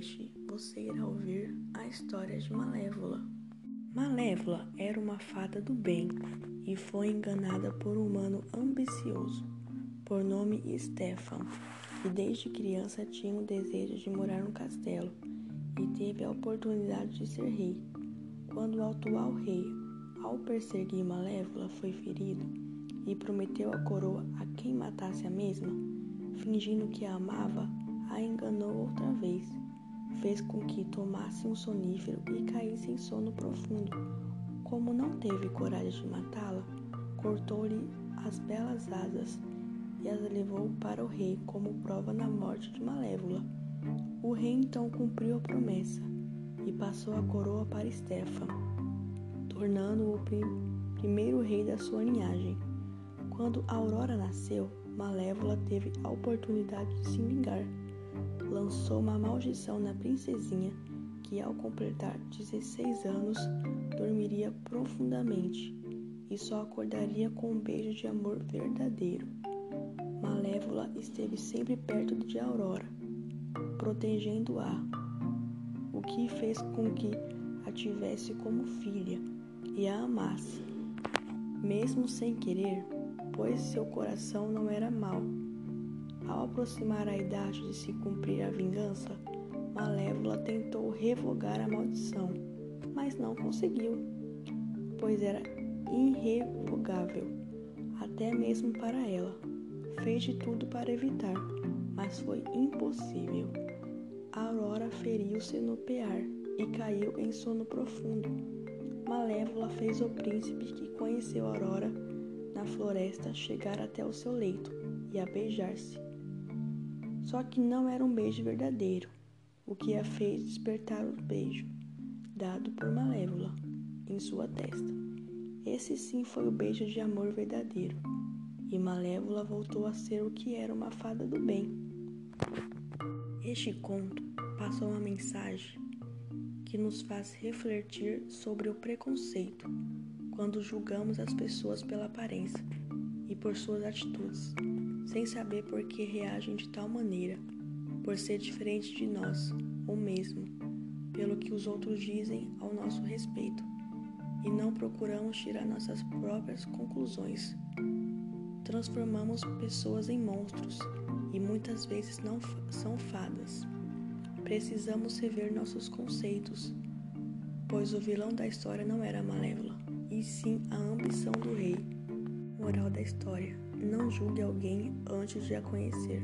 podcast você irá ouvir a história de Malévola. Malévola era uma fada do bem e foi enganada por um humano ambicioso, por nome Stefan, que desde criança tinha o desejo de morar no castelo e teve a oportunidade de ser rei. Quando o atual rei, ao perseguir Malévola, foi ferido e prometeu a coroa a quem matasse a mesma, fingindo que a amava, a enganou outra vez. Fez com que tomasse um sonífero e caísse em sono profundo. Como não teve coragem de matá-la, cortou-lhe as belas asas e as levou para o rei como prova na morte de Malévola. O rei então cumpriu a promessa e passou a coroa para Stefan, tornando-o o prim primeiro rei da sua linhagem. Quando Aurora nasceu, Malévola teve a oportunidade de se vingar lançou uma maldição na princesinha que, ao completar 16 anos, dormiria profundamente e só acordaria com um beijo de amor verdadeiro. Malévola esteve sempre perto de Aurora, protegendo-a, o que fez com que a tivesse como filha e a amasse, mesmo sem querer, pois seu coração não era mau ao aproximar a idade de se cumprir a vingança, Malévola tentou revogar a maldição, mas não conseguiu, pois era irrevogável, até mesmo para ela. Fez de tudo para evitar, mas foi impossível. Aurora feriu-se no pear e caiu em sono profundo. Malévola fez o príncipe que conheceu Aurora na floresta chegar até o seu leito e a beijar-se. Só que não era um beijo verdadeiro, o que a fez despertar o beijo dado por Malévola em sua testa. Esse sim foi o beijo de amor verdadeiro, e Malévola voltou a ser o que era uma fada do bem. Este conto passou uma mensagem que nos faz refletir sobre o preconceito quando julgamos as pessoas pela aparência e por suas atitudes sem saber por que reagem de tal maneira, por ser diferente de nós, ou mesmo pelo que os outros dizem ao nosso respeito, e não procuramos tirar nossas próprias conclusões. Transformamos pessoas em monstros e muitas vezes não são fadas. Precisamos rever nossos conceitos, pois o vilão da história não era a Malévola, e sim a ambição do rei. Moral da história: não julgue alguém antes de a conhecer.